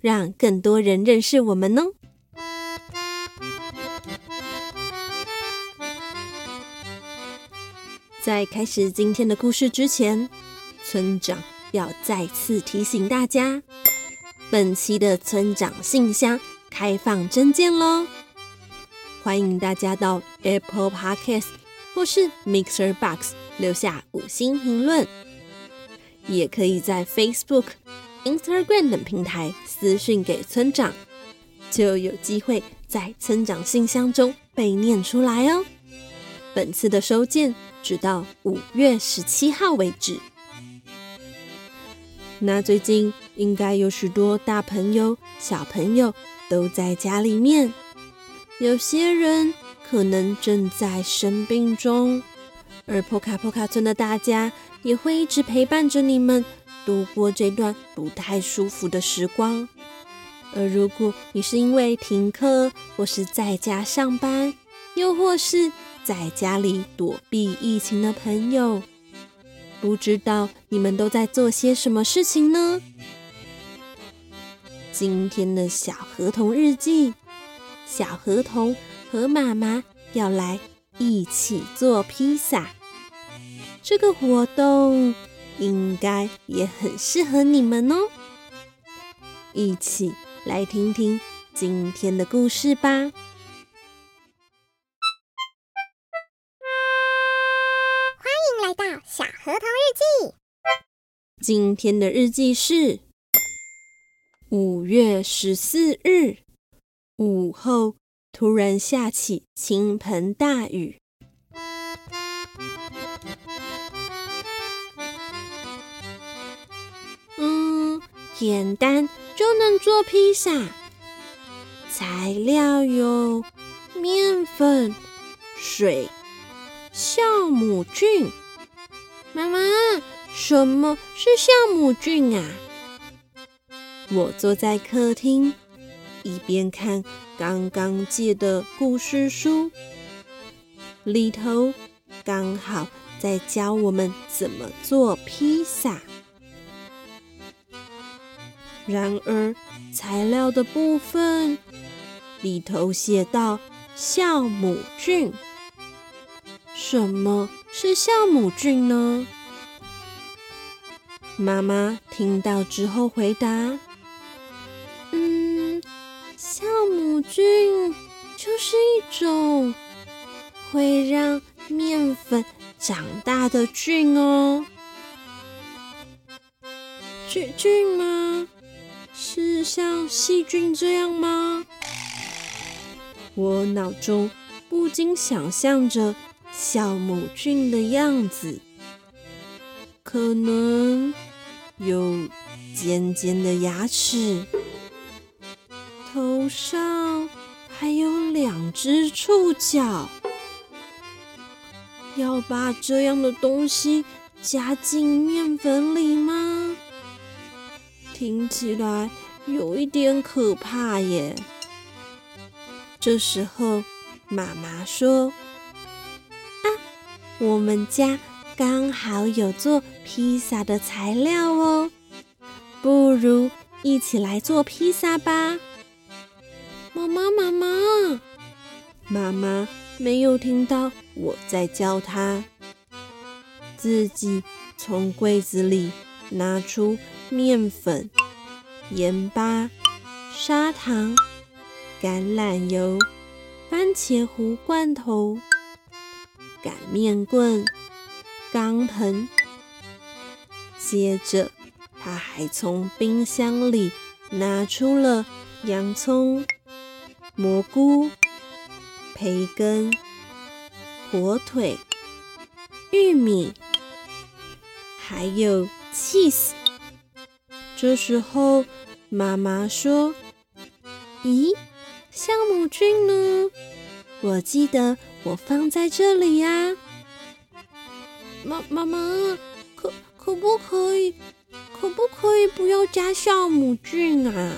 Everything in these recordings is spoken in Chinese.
让更多人认识我们哦！在开始今天的故事之前，村长要再次提醒大家，本期的村长信箱开放征件喽！欢迎大家到 Apple Podcast 或是 Mixer Box 留下五星评论，也可以在 Facebook。Instagram 等平台私讯给村长，就有机会在村长信箱中被念出来哦。本次的收件直到五月十七号为止。那最近应该有许多大朋友、小朋友都在家里面，有些人可能正在生病中，而破卡破卡村的大家也会一直陪伴着你们。度过这段不太舒服的时光。而如果你是因为停课，或是在家上班，又或是在家里躲避疫情的朋友，不知道你们都在做些什么事情呢？今天的小河童日记，小河童和妈妈要来一起做披萨，这个活动。应该也很适合你们哦，一起来听听今天的故事吧。欢迎来到小河童日记。今天的日记是五月十四日午后，突然下起倾盆大雨。简单就能做披萨，材料有面粉、水、酵母菌。妈妈，什么是酵母菌啊？我坐在客厅，一边看刚刚借的故事书，里头刚好在教我们怎么做披萨。然而，材料的部分里头写到酵母菌。什么是酵母菌呢？妈妈听到之后回答：“嗯，酵母菌就是一种会让面粉长大的菌哦。菌菌吗？”像细菌这样吗？我脑中不禁想象着酵母菌的样子，可能有尖尖的牙齿，头上还有两只触角。要把这样的东西加进面粉里吗？听起来有一点可怕耶。这时候，妈妈说：“啊，我们家刚好有做披萨的材料哦，不如一起来做披萨吧。”妈妈，妈妈，妈妈没有听到我在叫她，自己从柜子里拿出。面粉、盐巴、砂糖、橄榄油、番茄糊罐头、擀面棍、钢盆。接着，他还从冰箱里拿出了洋葱、蘑菇、培根、火腿、玉米，还有 cheese。这时候，妈妈说：“咦，酵母菌呢？我记得我放在这里呀。妈妈妈，可可不可以？可不可以不要加酵母菌啊？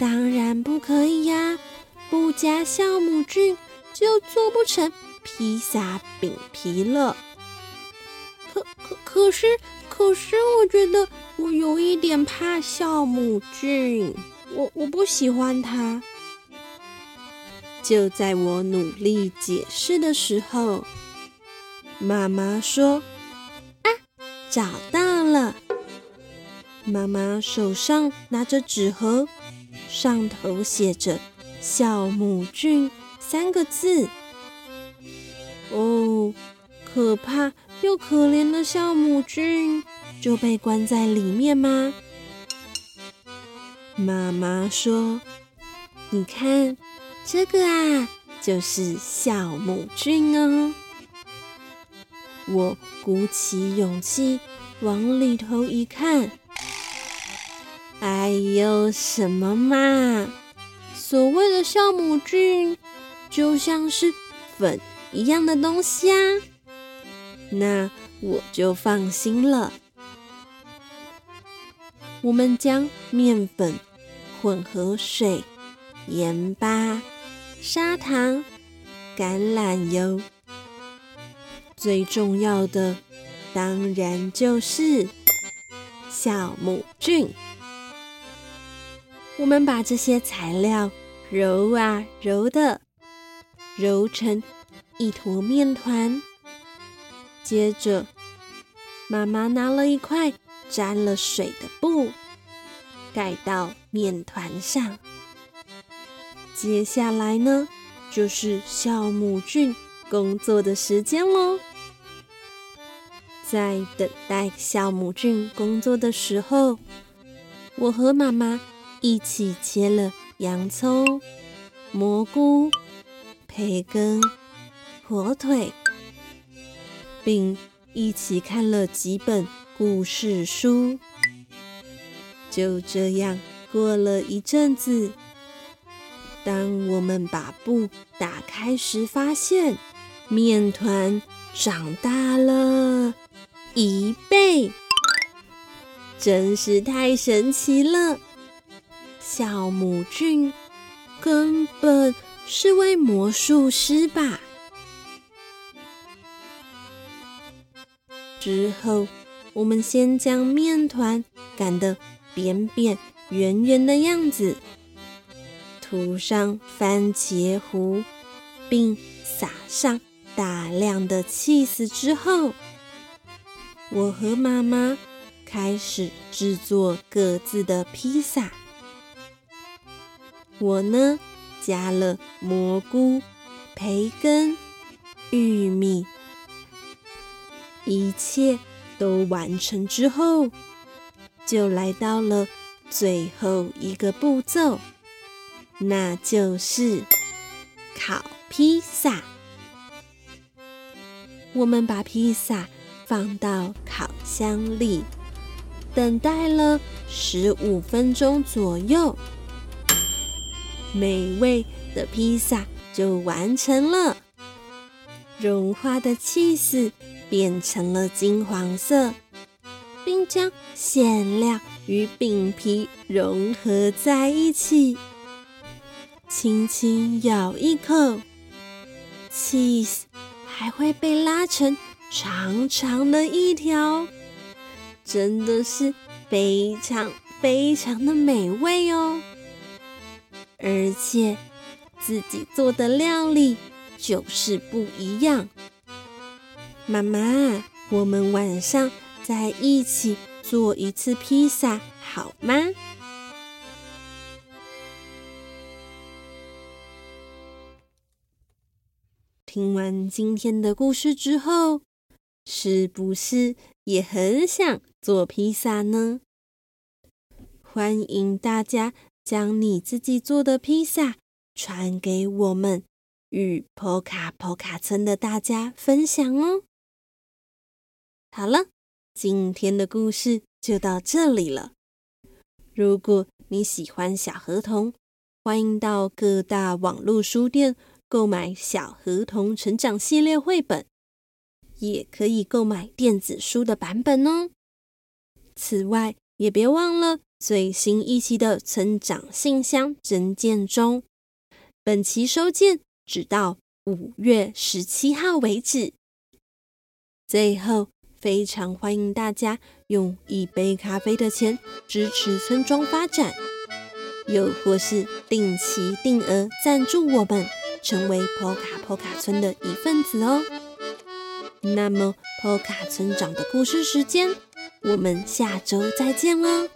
当然不可以呀！不加酵母菌就做不成披萨饼皮了。可可可是可是，我觉得我有一点怕酵母菌，我我不喜欢它。就在我努力解释的时候，妈妈说：“啊，找到了！”妈妈手上拿着纸盒，上头写着“酵母菌”三个字。哦，可怕又可怜的酵母菌就被关在里面吗？妈妈说：“你看。”这个啊，就是酵母菌哦。我鼓起勇气往里头一看，哎呦，什么嘛！所谓的酵母菌就像是粉一样的东西啊。那我就放心了。我们将面粉混合水、盐巴。砂糖、橄榄油，最重要的当然就是酵母菌。我们把这些材料揉啊揉的，揉成一坨面团。接着，妈妈拿了一块沾了水的布，盖到面团上。接下来呢，就是酵母菌工作的时间喽。在等待酵母菌工作的时候，我和妈妈一起切了洋葱、蘑菇、培根、火腿，并一起看了几本故事书。就这样过了一阵子。当我们把布打开时，发现面团长大了一倍，真是太神奇了！酵母菌根本是位魔术师吧？之后，我们先将面团擀得扁扁圆圆的样子。涂上番茄糊，并撒上大量的 cheese 之后，我和妈妈开始制作各自的披萨。我呢，加了蘑菇、培根、玉米，一切都完成之后，就来到了最后一个步骤。那就是烤披萨。我们把披萨放到烤箱里，等待了十五分钟左右，美味的披萨就完成了。融化的气势变成了金黄色，并将馅料与饼皮融合在一起。轻轻咬一口，cheese 还会被拉成长长的一条，真的是非常非常的美味哦！而且自己做的料理就是不一样。妈妈，我们晚上再一起做一次披萨好吗？听完今天的故事之后，是不是也很想做披萨呢？欢迎大家将你自己做的披萨传给我们，与波卡波卡村的大家分享哦。好了，今天的故事就到这里了。如果你喜欢小河童，欢迎到各大网络书店购买《小河童成长系列》绘本，也可以购买电子书的版本哦。此外，也别忘了最新一期的村长信箱征件中，本期收件直到五月十七号为止。最后。非常欢迎大家用一杯咖啡的钱支持村庄发展，又或是定期定额赞助我们，成为 p 卡 k 卡村的一份子哦。那么，波卡村长的故事时间，我们下周再见喽。